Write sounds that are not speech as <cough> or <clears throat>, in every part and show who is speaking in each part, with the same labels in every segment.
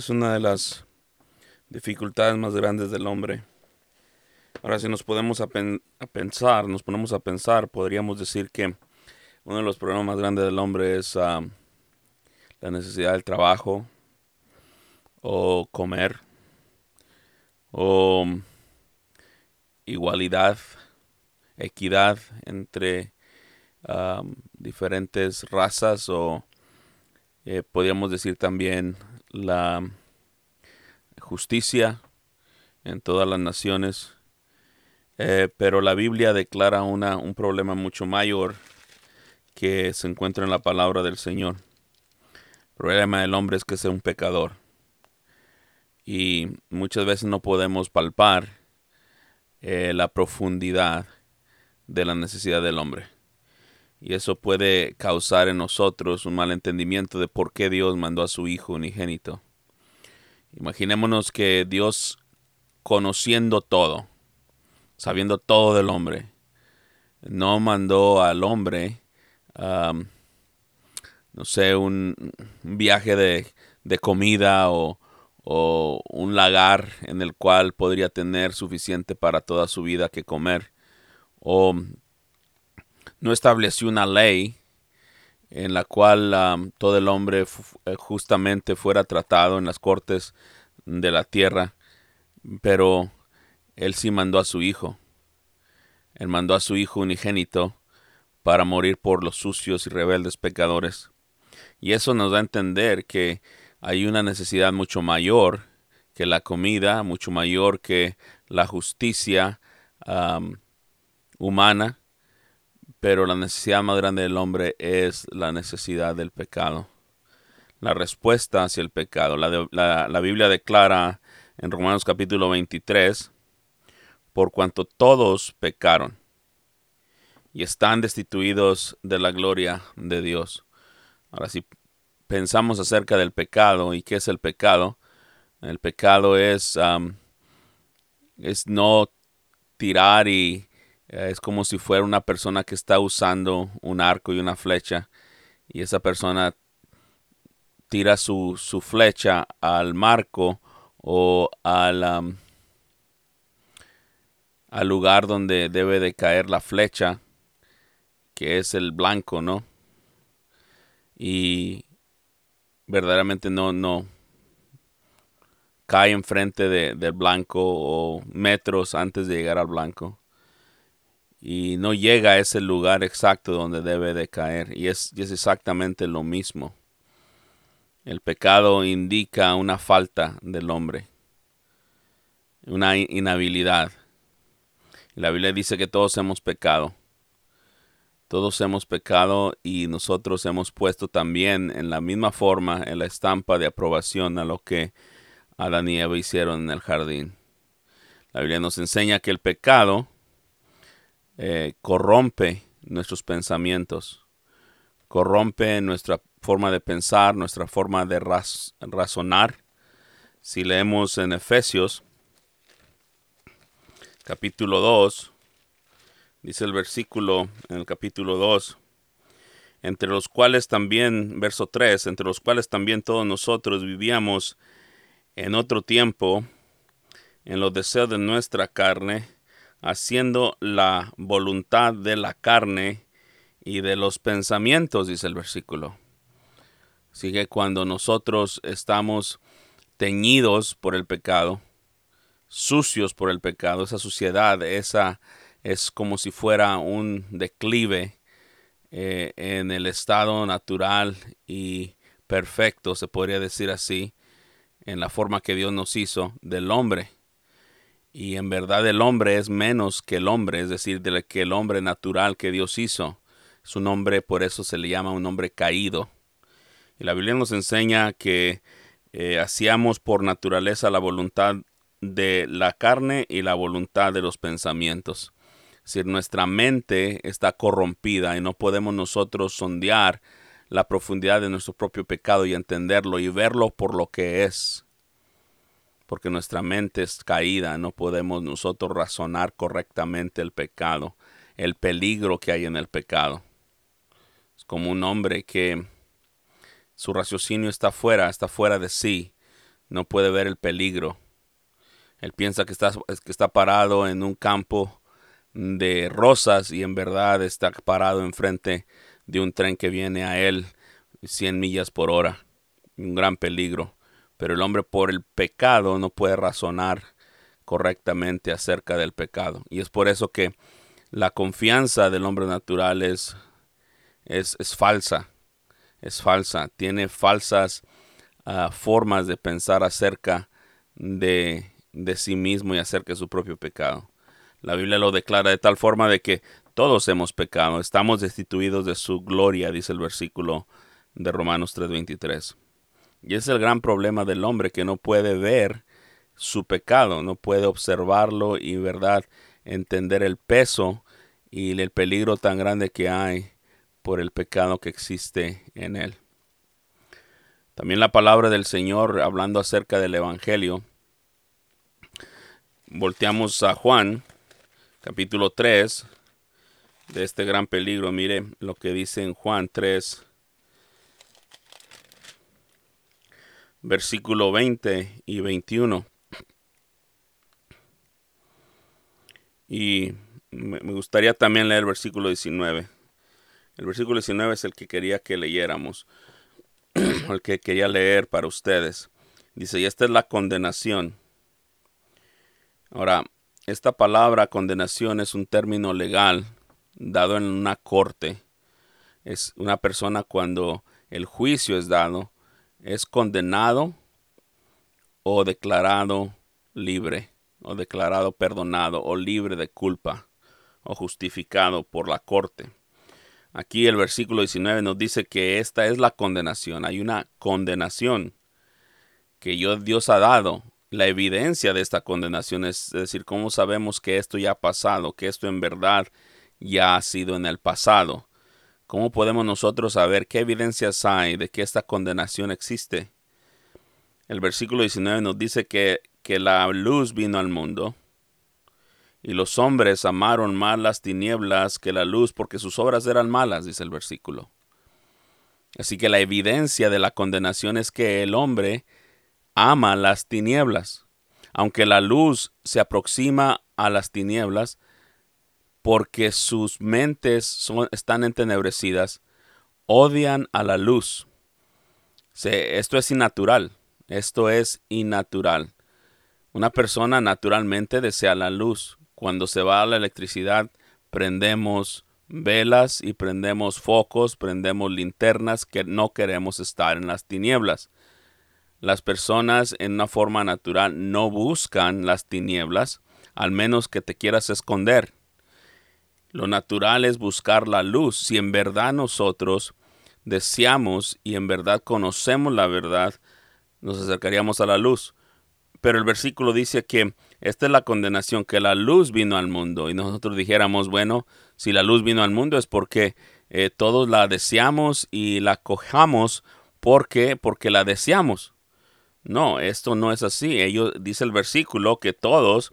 Speaker 1: es una de las dificultades más grandes del hombre. Ahora, si nos podemos a, pensar, nos ponemos a pensar, podríamos decir que uno de los problemas más grandes del hombre es la necesidad del trabajo o comer o igualdad, equidad entre diferentes razas o eh, podríamos decir también la justicia en todas las naciones. Eh, pero la Biblia declara una, un problema mucho mayor que se encuentra en la palabra del Señor. El problema del hombre es que es un pecador. Y muchas veces no podemos palpar eh, la profundidad de la necesidad del hombre. Y eso puede causar en nosotros un mal entendimiento de por qué Dios mandó a su Hijo unigénito. Imaginémonos que Dios, conociendo todo, sabiendo todo del hombre, no mandó al hombre, no sé, un, viaje de, de comida o, o, un lagar en el cual podría tener suficiente para toda su vida que comer, o no estableció una ley en la cual um, todo el hombre eh, justamente fuera tratado en las cortes de la tierra, pero él sí mandó a su hijo. Él mandó a su hijo unigénito para morir por los sucios y rebeldes pecadores. Y eso nos da a entender que hay una necesidad mucho mayor que la comida, mucho mayor que la justicia um, humana, pero la necesidad más grande del hombre es la necesidad del pecado. La respuesta hacia el pecado. La, Biblia declara en Romanos capítulo 23, por cuanto todos pecaron y están destituidos de la gloria de Dios. Ahora, si pensamos acerca del pecado y qué es el pecado, el pecado es, es no tirar y es como si fuera una persona que está usando un arco y una flecha y esa persona tira su, flecha al marco o al, al lugar donde debe de caer la flecha, que es el blanco, ¿no? Y verdaderamente no, no cae enfrente de, del blanco o metros antes de llegar al blanco y no llega a ese lugar exacto donde debe de caer. Y es, es exactamente lo mismo. El pecado indica una falta del hombre, una inhabilidad. La Biblia dice que todos hemos pecado. Todos hemos pecado y nosotros hemos puesto también en la misma forma en la estampa de aprobación a lo que Adán y Eva hicieron en el jardín. La Biblia nos enseña que el pecado eh, corrompe nuestros pensamientos, corrompe nuestra forma de pensar, nuestra forma de razonar. Si leemos en Efesios capítulo 2, dice el versículo en el capítulo 2, entre los cuales también, verso 3, entre los cuales también todos nosotros vivíamos en otro tiempo, en los deseos de nuestra carne, haciendo la voluntad de la carne y de los pensamientos, dice el versículo. Así que cuando nosotros estamos teñidos por el pecado, sucios por el pecado, esa suciedad, esa es como si fuera un declive eh, en el estado natural y perfecto, se podría decir así, en la forma que Dios nos hizo del hombre y en verdad el hombre es menos que el hombre, es decir, de que el hombre natural que Dios hizo. Su nombre, por eso se le llama un hombre caído. Y la Biblia nos enseña que eh, hacíamos por naturaleza la voluntad de la carne y la voluntad de los pensamientos. Es decir, nuestra mente está corrompida y no podemos nosotros sondear la profundidad de nuestro propio pecado y entenderlo y verlo por lo que es porque nuestra mente es caída, no podemos nosotros razonar correctamente el pecado, el peligro que hay en el pecado. Es como un hombre que su raciocinio está fuera, está fuera de sí, no puede ver el peligro. Él piensa que está, parado en un campo de rosas y en verdad está parado enfrente de un tren que viene a él 100 millas por hora. Un gran peligro. Pero el hombre por el pecado no puede razonar correctamente acerca del pecado. Y es por eso que la confianza del hombre natural es, es, es falsa. Es falsa. Tiene falsas ah, formas de pensar acerca de, de sí mismo y acerca de su propio pecado. La Biblia lo declara de tal forma de que todos hemos pecado, estamos destituidos de su gloria, dice el versículo de Romanos 3:23. Y es el gran problema del hombre que no puede ver su pecado, no puede observarlo y, verdad, entender el peso y el peligro tan grande que hay por el pecado que existe en él. También la palabra del Señor, hablando acerca del Evangelio, volteamos a Juan, capítulo 3, de este gran peligro. Mire lo que dice en Juan 3, versículo 20 y 21. Y me gustaría también leer el versículo 19. El versículo 19 es el que quería que leyéramos, <clears throat> el que quería leer para ustedes. Dice, y esta es la condenación. Ahora, esta palabra condenación es un término legal dado en una corte. Es una persona cuando el juicio es dado, es condenado o declarado libre, o declarado perdonado, o libre de culpa, o justificado por la corte. Aquí el versículo 19 nos dice que esta es la condenación. Hay una condenación que Dios ha dado. La evidencia de esta condenación es decir, cómo sabemos que esto ya ha pasado, que esto en verdad ya ha sido en el pasado. ¿Cómo podemos nosotros saber qué evidencias hay de que esta condenación existe? El versículo 19 nos dice que, que la luz vino al mundo y los hombres amaron más las tinieblas que la luz porque sus obras eran malas, dice el versículo. Así que la evidencia de la condenación es que el hombre ama las tinieblas. Aunque la luz se aproxima a las tinieblas, porque sus mentes están entenebrecidas, odian a la luz. esto es innatural, esto es innatural. Una persona naturalmente desea la luz. Cuando se va la electricidad, prendemos velas y prendemos focos, prendemos linternas que no queremos estar en las tinieblas. Las personas en una forma natural no buscan las tinieblas, al menos que te quieras esconder. Lo natural es buscar la luz. Si en verdad nosotros deseamos y en verdad conocemos la verdad, nos acercaríamos a la luz. Pero el versículo dice que esta es la condenación, que la luz vino al mundo. Y nosotros dijéramos, bueno, si la luz vino al mundo es porque eh, todos la deseamos y la cojamos porque, porque la deseamos. No, esto no es así. Ellos, dice el versículo que todos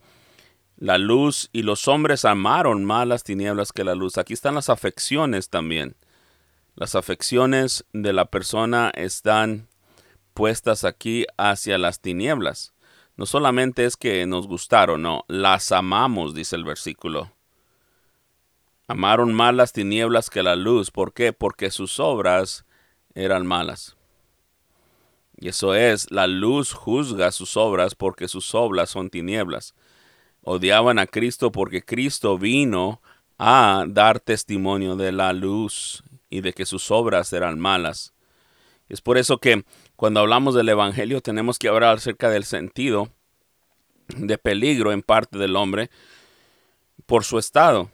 Speaker 1: la luz y los hombres amaron más las tinieblas que la luz. Aquí están las afecciones también. Las afecciones de la persona están puestas aquí hacia las tinieblas. No solamente es que nos gustaron, no, las amamos, dice el versículo. Amaron más las tinieblas que la luz. ¿Por qué? Porque sus obras eran malas. Y eso es, la luz juzga sus obras porque sus obras son tinieblas odiaban a Cristo porque Cristo vino a dar testimonio de la luz y de que sus obras eran malas. Es por eso que cuando hablamos del Evangelio tenemos que hablar acerca del sentido de peligro en parte del hombre por su estado.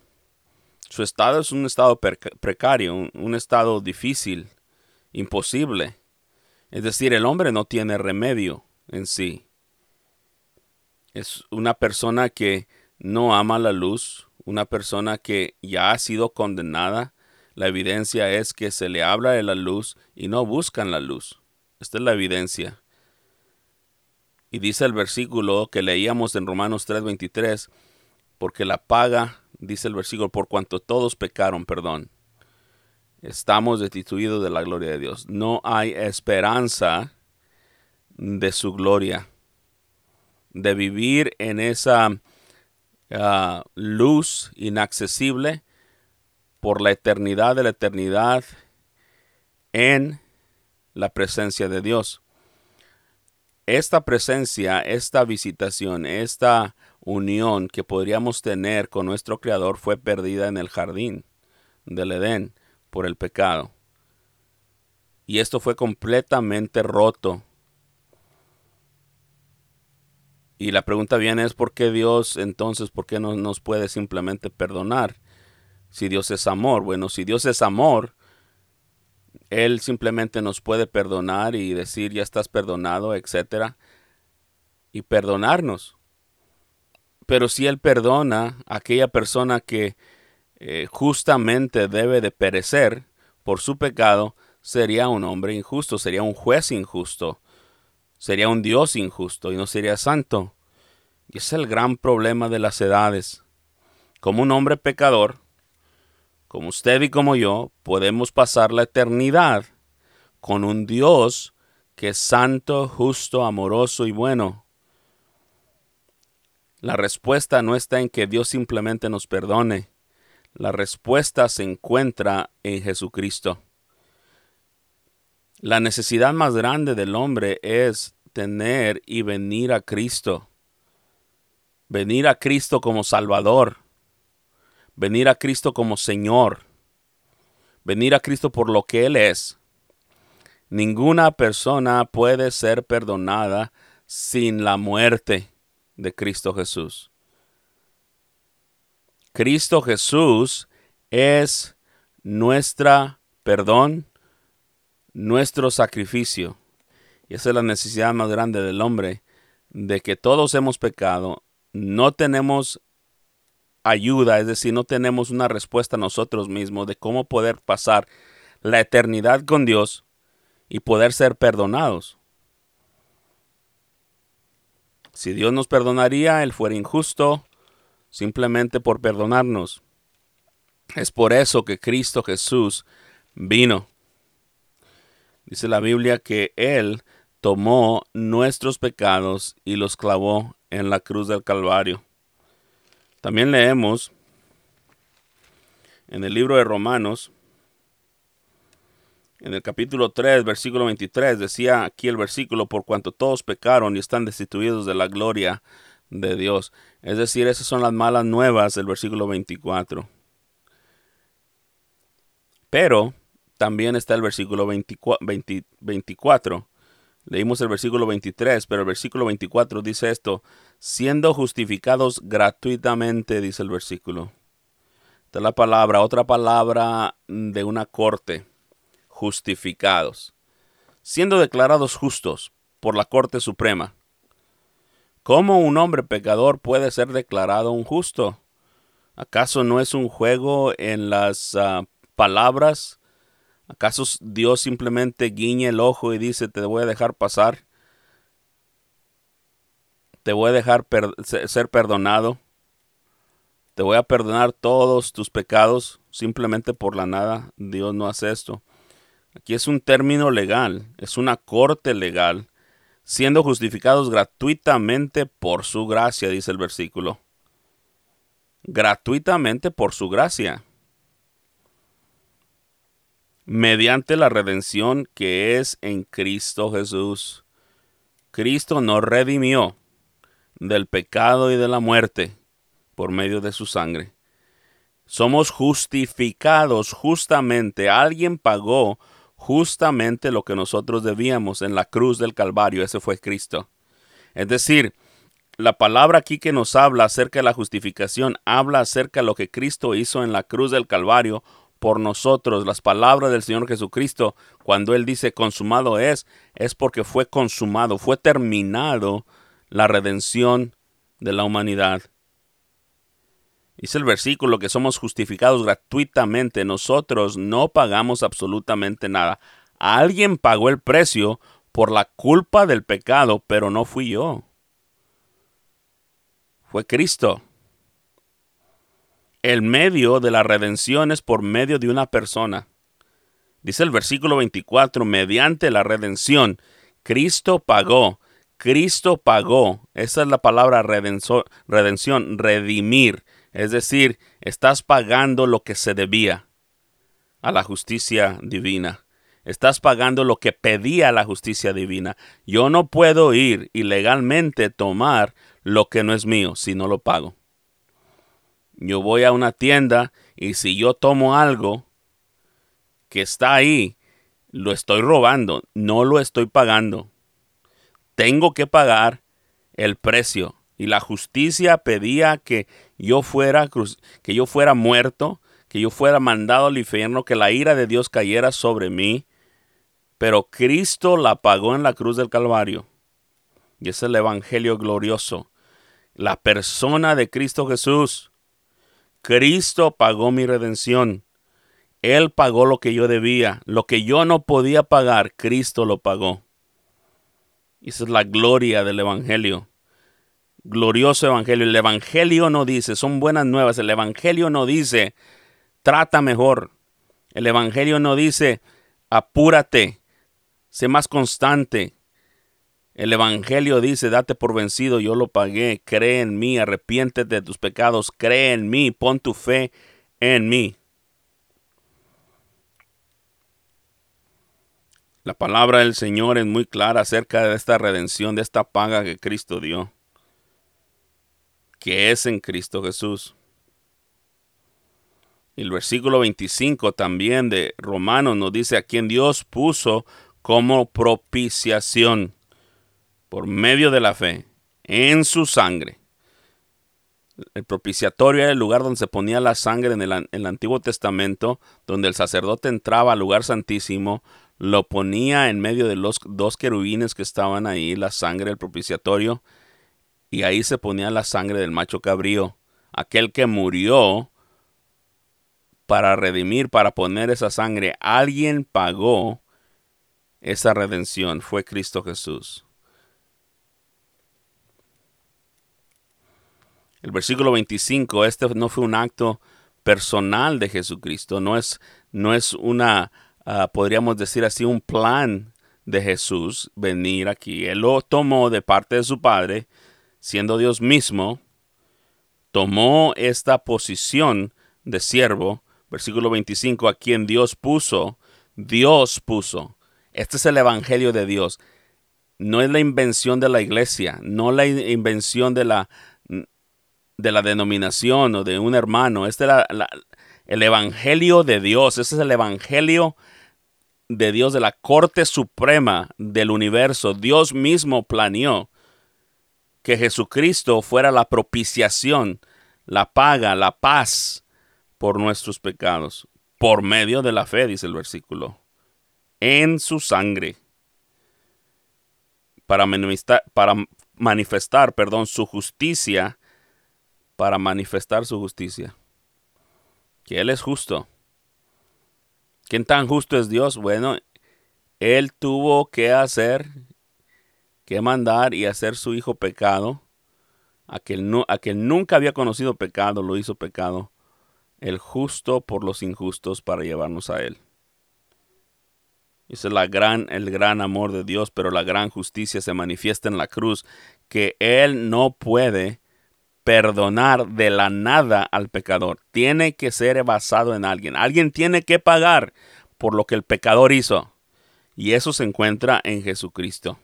Speaker 1: Su estado es un estado precario, un, un estado difícil, imposible. Es decir, el hombre no tiene remedio en sí es una persona que no ama la luz, una persona que ya ha sido condenada. La evidencia es que se le habla de la luz y no buscan la luz. Esta es la evidencia. Y dice el versículo que leíamos en Romanos 3:23, porque la paga, dice el versículo, por cuanto todos pecaron, perdón. Estamos destituidos de la gloria de Dios. No hay esperanza de su gloria, de vivir en esa ah, luz inaccesible por la eternidad de la eternidad en la presencia de Dios. Esta presencia, esta visitación, esta unión que podríamos tener con nuestro Creador fue perdida en el jardín del Edén por el pecado. Y esto fue completamente roto. Y la pregunta viene es por qué Dios entonces, por qué no nos puede simplemente perdonar si Dios es amor. Bueno, si Dios es amor, Él simplemente nos puede perdonar y decir ya estás perdonado, etcétera, y perdonarnos. Pero si Él perdona a aquella persona que eh, justamente debe de perecer por su pecado, sería un hombre injusto, sería un juez injusto, sería un Dios injusto y no sería santo. Y es el gran problema de las edades. Como un hombre pecador, como usted y como yo, podemos pasar la eternidad con un Dios que es santo, justo, amoroso y bueno. La respuesta no está en que Dios simplemente nos perdone. La respuesta se encuentra en Jesucristo. La necesidad más grande del hombre es tener y venir a Cristo. Venir a Cristo como Salvador. Venir a Cristo como Señor. Venir a Cristo por lo que Él es. Ninguna persona puede ser perdonada sin la muerte de Cristo Jesús. Cristo Jesús es nuestra perdón, nuestro sacrificio. Y esa es la necesidad más grande del hombre, de que todos hemos pecado, no tenemos ayuda, es decir, no tenemos una respuesta nosotros mismos de cómo poder pasar la eternidad con Dios y poder ser perdonados. Si Dios nos perdonaría, Él fuera injusto simplemente por perdonarnos. Es por eso que Cristo Jesús vino. Dice la Biblia que Él tomó nuestros pecados y los clavó en la cruz del Calvario. También leemos en el libro de Romanos, en el capítulo 3, versículo 23, decía aquí el versículo, por cuanto todos pecaron y están destituidos de la gloria de Dios. Es decir, esas son las malas nuevas del versículo 24. Pero también está el versículo 24. Leímos el versículo 23, pero el versículo 24 dice esto, siendo justificados gratuitamente, dice el versículo. Esta es la palabra, otra palabra de una corte, justificados, siendo declarados justos por la Corte Suprema. ¿Cómo un hombre pecador puede ser declarado un justo? ¿Acaso no es un juego en las ah, palabras? ¿Acaso Dios simplemente guiña el ojo y dice, te voy a dejar pasar? Te voy a dejar ser perdonado. Te voy a perdonar todos tus pecados simplemente por la nada. Dios no hace esto. Aquí es un término legal, es una corte legal, siendo justificados gratuitamente por su gracia, dice el versículo. Gratuitamente por su gracia mediante la redención que es en Cristo Jesús. Cristo nos redimió del pecado y de la muerte por medio de su sangre. Somos justificados justamente. Alguien pagó justamente lo que nosotros debíamos en la cruz del Calvario. Ese fue Cristo. Es decir, la palabra aquí que nos habla acerca de la justificación habla acerca de lo que Cristo hizo en la cruz del Calvario por nosotros. Las palabras del Señor Jesucristo, cuando Él dice consumado es, es porque fue consumado, fue terminado la redención de la humanidad. Dice el versículo que somos justificados gratuitamente. Nosotros no pagamos absolutamente nada. Alguien pagó el precio por la culpa del pecado, pero no fui yo. Fue Cristo. El medio de la redención es por medio de una persona. Dice el versículo 24, mediante la redención Cristo pagó. Cristo pagó. Esa es la palabra redención, redimir. Es decir, estás pagando lo que se debía a la justicia divina. Estás pagando lo que pedía la justicia divina. Yo no puedo ir ilegalmente tomar lo que no es mío si no lo pago. Yo voy a una tienda y si yo tomo algo que está ahí, lo estoy robando, no lo estoy pagando. Tengo que pagar el precio. Y la justicia pedía que yo fuera, que yo fuera muerto, que yo fuera mandado al infierno, que la ira de Dios cayera sobre mí. Pero Cristo la pagó en la cruz del Calvario. Y es el Evangelio glorioso. La persona de Cristo Jesús. Cristo pagó mi redención. Él pagó lo que yo debía. Lo que yo no podía pagar, Cristo lo pagó. Y esa es la gloria del Evangelio. Glorioso Evangelio. El Evangelio no dice, son buenas nuevas. El Evangelio no dice, trata mejor. El Evangelio no dice, apúrate, sé más constante. El Evangelio dice, date por vencido, yo lo pagué, cree en mí, arrepiéntete de tus pecados, cree en mí, pon tu fe en mí. La palabra del Señor es muy clara acerca de esta redención, de esta paga que Cristo dio, que es en Cristo Jesús. El versículo 25 también de Romanos nos dice a quien Dios puso como propiciación por medio de la fe en su sangre. El propiciatorio era el lugar donde se ponía la sangre en el, Antiguo Testamento, donde el sacerdote entraba al lugar santísimo, lo ponía en medio de los dos querubines que estaban ahí, la sangre del propiciatorio, y ahí se ponía la sangre del macho cabrío, aquel que murió para redimir, para poner esa sangre. Alguien pagó esa redención, fue Cristo Jesús. El versículo 25, este no fue un acto personal de Jesucristo, no es, no es una Ah, podríamos decir así, un plan de Jesús venir aquí. Él lo tomó de parte de su Padre, siendo Dios mismo, tomó esta posición de siervo, versículo 25, a quien Dios puso, Dios puso. Este es el Evangelio de Dios. No es la invención de la iglesia, no la invención de la, de la denominación o de un hermano. Este es el Evangelio de Dios. Este es el Evangelio de Dios, de la Corte Suprema del universo, Dios mismo planeó que Jesucristo fuera la propiciación, la paga, la paz por nuestros pecados, por medio de la fe, dice el versículo, en su sangre, para manifestar, para manifestar perdón, su justicia, para manifestar su justicia, que Él es justo ¿Quién tan justo es Dios? Bueno, Él tuvo que hacer, que mandar y hacer su hijo pecado. Aquel, no, nunca había conocido pecado, lo hizo pecado. El justo por los injustos para llevarnos a Él. Ese es la gran, el gran amor de Dios, pero la gran justicia se manifiesta en la cruz, que Él no puede perdonar de la nada al pecador. Tiene que ser basado en alguien. Alguien tiene que pagar por lo que el pecador hizo. Y eso se encuentra en Jesucristo.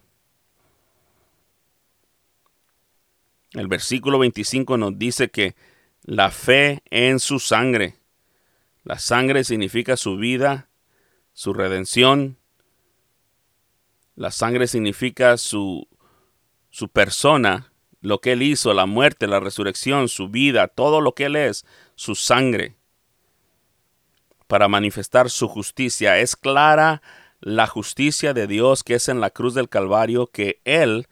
Speaker 1: El versículo 25 nos dice que la fe en su sangre. La sangre significa su vida, su redención. La sangre significa su, su persona, lo que Él hizo, la muerte, la resurrección, su vida, todo lo que Él es, su sangre, para manifestar su justicia. Es clara la justicia de Dios que es en la cruz del Calvario, que Él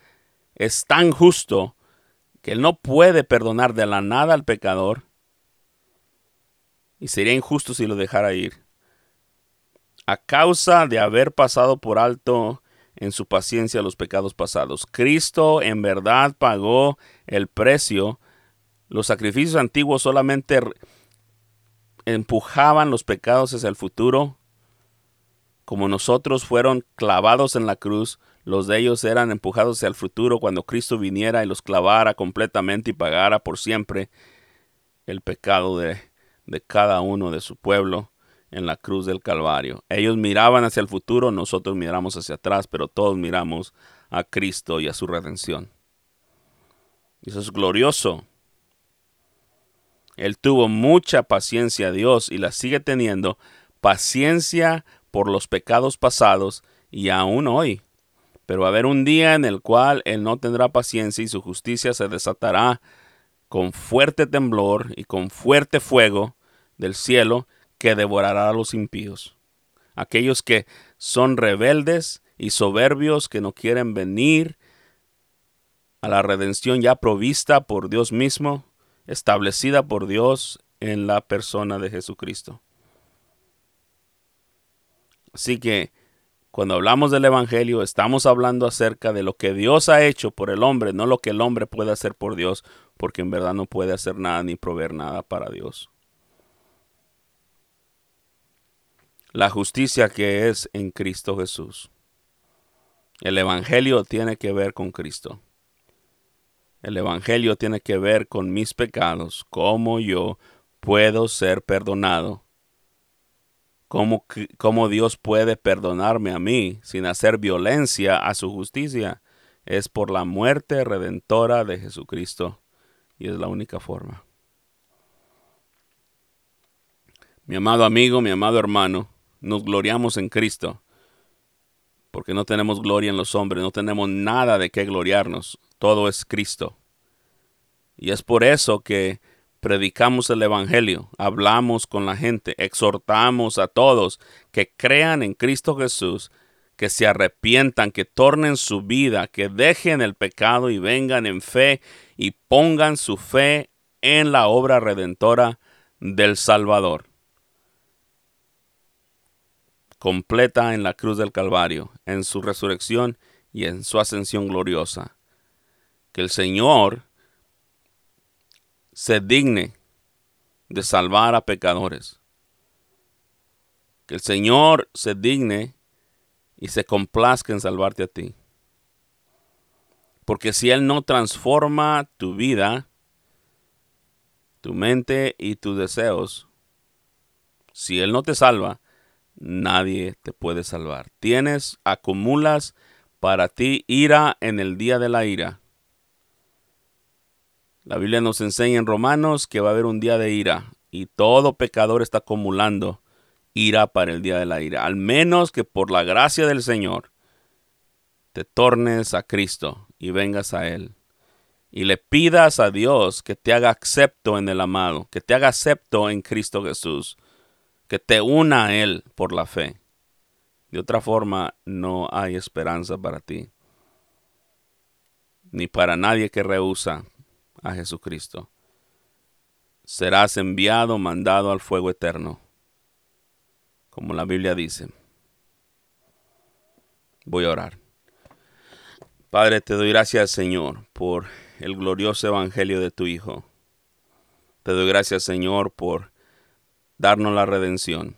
Speaker 1: es tan justo que Él no puede perdonar de la nada al pecador y sería injusto si lo dejara ir. A causa de haber pasado por alto en su paciencia los pecados pasados. Cristo en verdad pagó el precio. Los sacrificios antiguos solamente empujaban los pecados hacia el futuro. Como nosotros fueron clavados en la cruz, Los de ellos eran empujados hacia el futuro cuando Cristo viniera y los clavara completamente y pagara por siempre el pecado de, de cada uno de su pueblo en la cruz del Calvario. Ellos miraban hacia el futuro, nosotros miramos hacia atrás, pero todos miramos a Cristo y a su redención. Eso es glorioso. Él tuvo mucha paciencia a Dios y la sigue teniendo, paciencia por los pecados pasados y aún hoy. Pero va a haber un día en el cual Él no tendrá paciencia y su justicia se desatará con fuerte temblor y con fuerte fuego del cielo que devorará a los impíos. Aquellos que son rebeldes y soberbios que no quieren venir a la redención ya provista por Dios mismo, establecida por Dios en la persona de Jesucristo. Así que cuando hablamos del Evangelio estamos hablando acerca de lo que Dios ha hecho por el hombre, no lo que el hombre puede hacer por Dios, porque en verdad no puede hacer nada ni proveer nada para Dios. La justicia que es en Cristo Jesús. El Evangelio tiene que ver con Cristo. El Evangelio tiene que ver con mis pecados, cómo yo puedo ser perdonado, cómo, cómo Dios puede perdonarme a mí sin hacer violencia a su justicia. Es por la muerte redentora de Jesucristo y es la única forma. Mi amado amigo, mi amado hermano, nos gloriamos en Cristo porque no tenemos gloria en los hombres, no tenemos nada de qué gloriarnos, todo es Cristo. Y es por eso que predicamos el Evangelio, hablamos con la gente, exhortamos a todos que crean en Cristo Jesús, que se arrepientan, que tornen su vida, que dejen el pecado y vengan en fe y pongan su fe en la obra redentora del Salvador completa en la cruz del Calvario, en su resurrección y en su ascensión gloriosa. Que el Señor se digne de salvar a pecadores. Que el Señor se digne y se complazca en salvarte a ti. Porque si Él no transforma tu vida, tu mente y tus deseos, si Él no te salva, nadie te puede salvar. Tienes, acumulas para ti ira en el día de la ira. La Biblia nos enseña en Romanos que va a haber un día de ira y todo pecador está acumulando ira para el día de la ira. Al menos que por la gracia del Señor te tornes a Cristo y vengas a Él. Y le pidas a Dios que te haga acepto en el amado, que te haga acepto en Cristo Jesús que te una a Él por la fe. De otra forma, no hay esperanza para ti, ni para nadie que rehúsa a Jesucristo. Serás enviado, mandado al fuego eterno, como la Biblia dice. Voy a orar. Padre, te doy gracias, Señor, por el glorioso evangelio de tu Hijo. Te doy gracias, Señor, por darnos la redención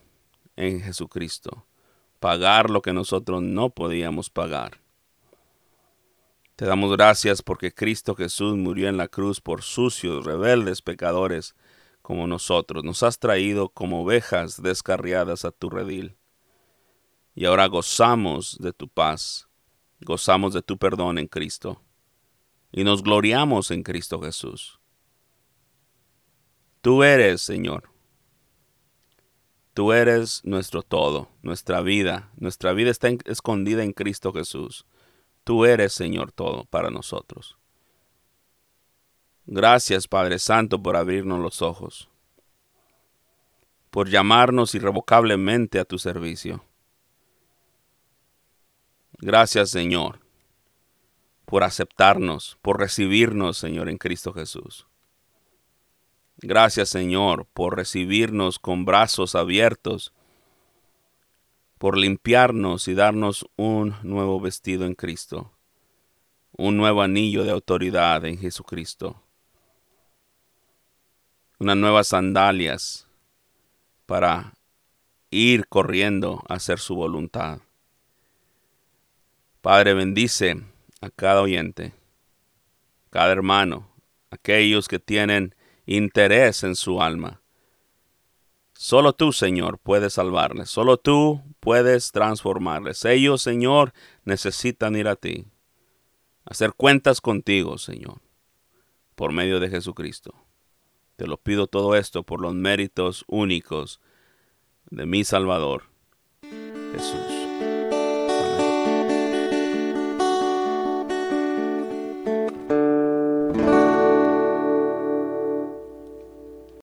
Speaker 1: en Jesucristo, pagar lo que nosotros no podíamos pagar. Te damos gracias porque Cristo Jesús murió en la cruz por sucios, rebeldes, pecadores como nosotros. Nos has traído como ovejas descarriadas a tu redil. Y ahora gozamos de tu paz, gozamos de tu perdón en Cristo. Y nos gloriamos en Cristo Jesús. Tú eres, Señor, Tú eres nuestro todo, nuestra vida. Nuestra vida está escondida en Cristo Jesús. Tú eres, Señor, todo para nosotros. Gracias, Padre Santo, por abrirnos los ojos, por llamarnos irrevocablemente a tu servicio. Gracias, Señor, por aceptarnos, por recibirnos, Señor, en Cristo Jesús. Gracias Señor por recibirnos con brazos abiertos, por limpiarnos y darnos un nuevo vestido en Cristo, un nuevo anillo de autoridad en Jesucristo, unas nuevas sandalias para ir corriendo a hacer su voluntad. Padre, bendice a cada oyente, cada hermano, aquellos que tienen interés en su alma. Solo tú, Señor, puedes salvarles. Solo tú puedes transformarles. Ellos, Señor, necesitan ir a ti. Hacer cuentas contigo, Señor, por medio de Jesucristo. Te lo pido todo esto por los méritos únicos de mi Salvador, Jesús.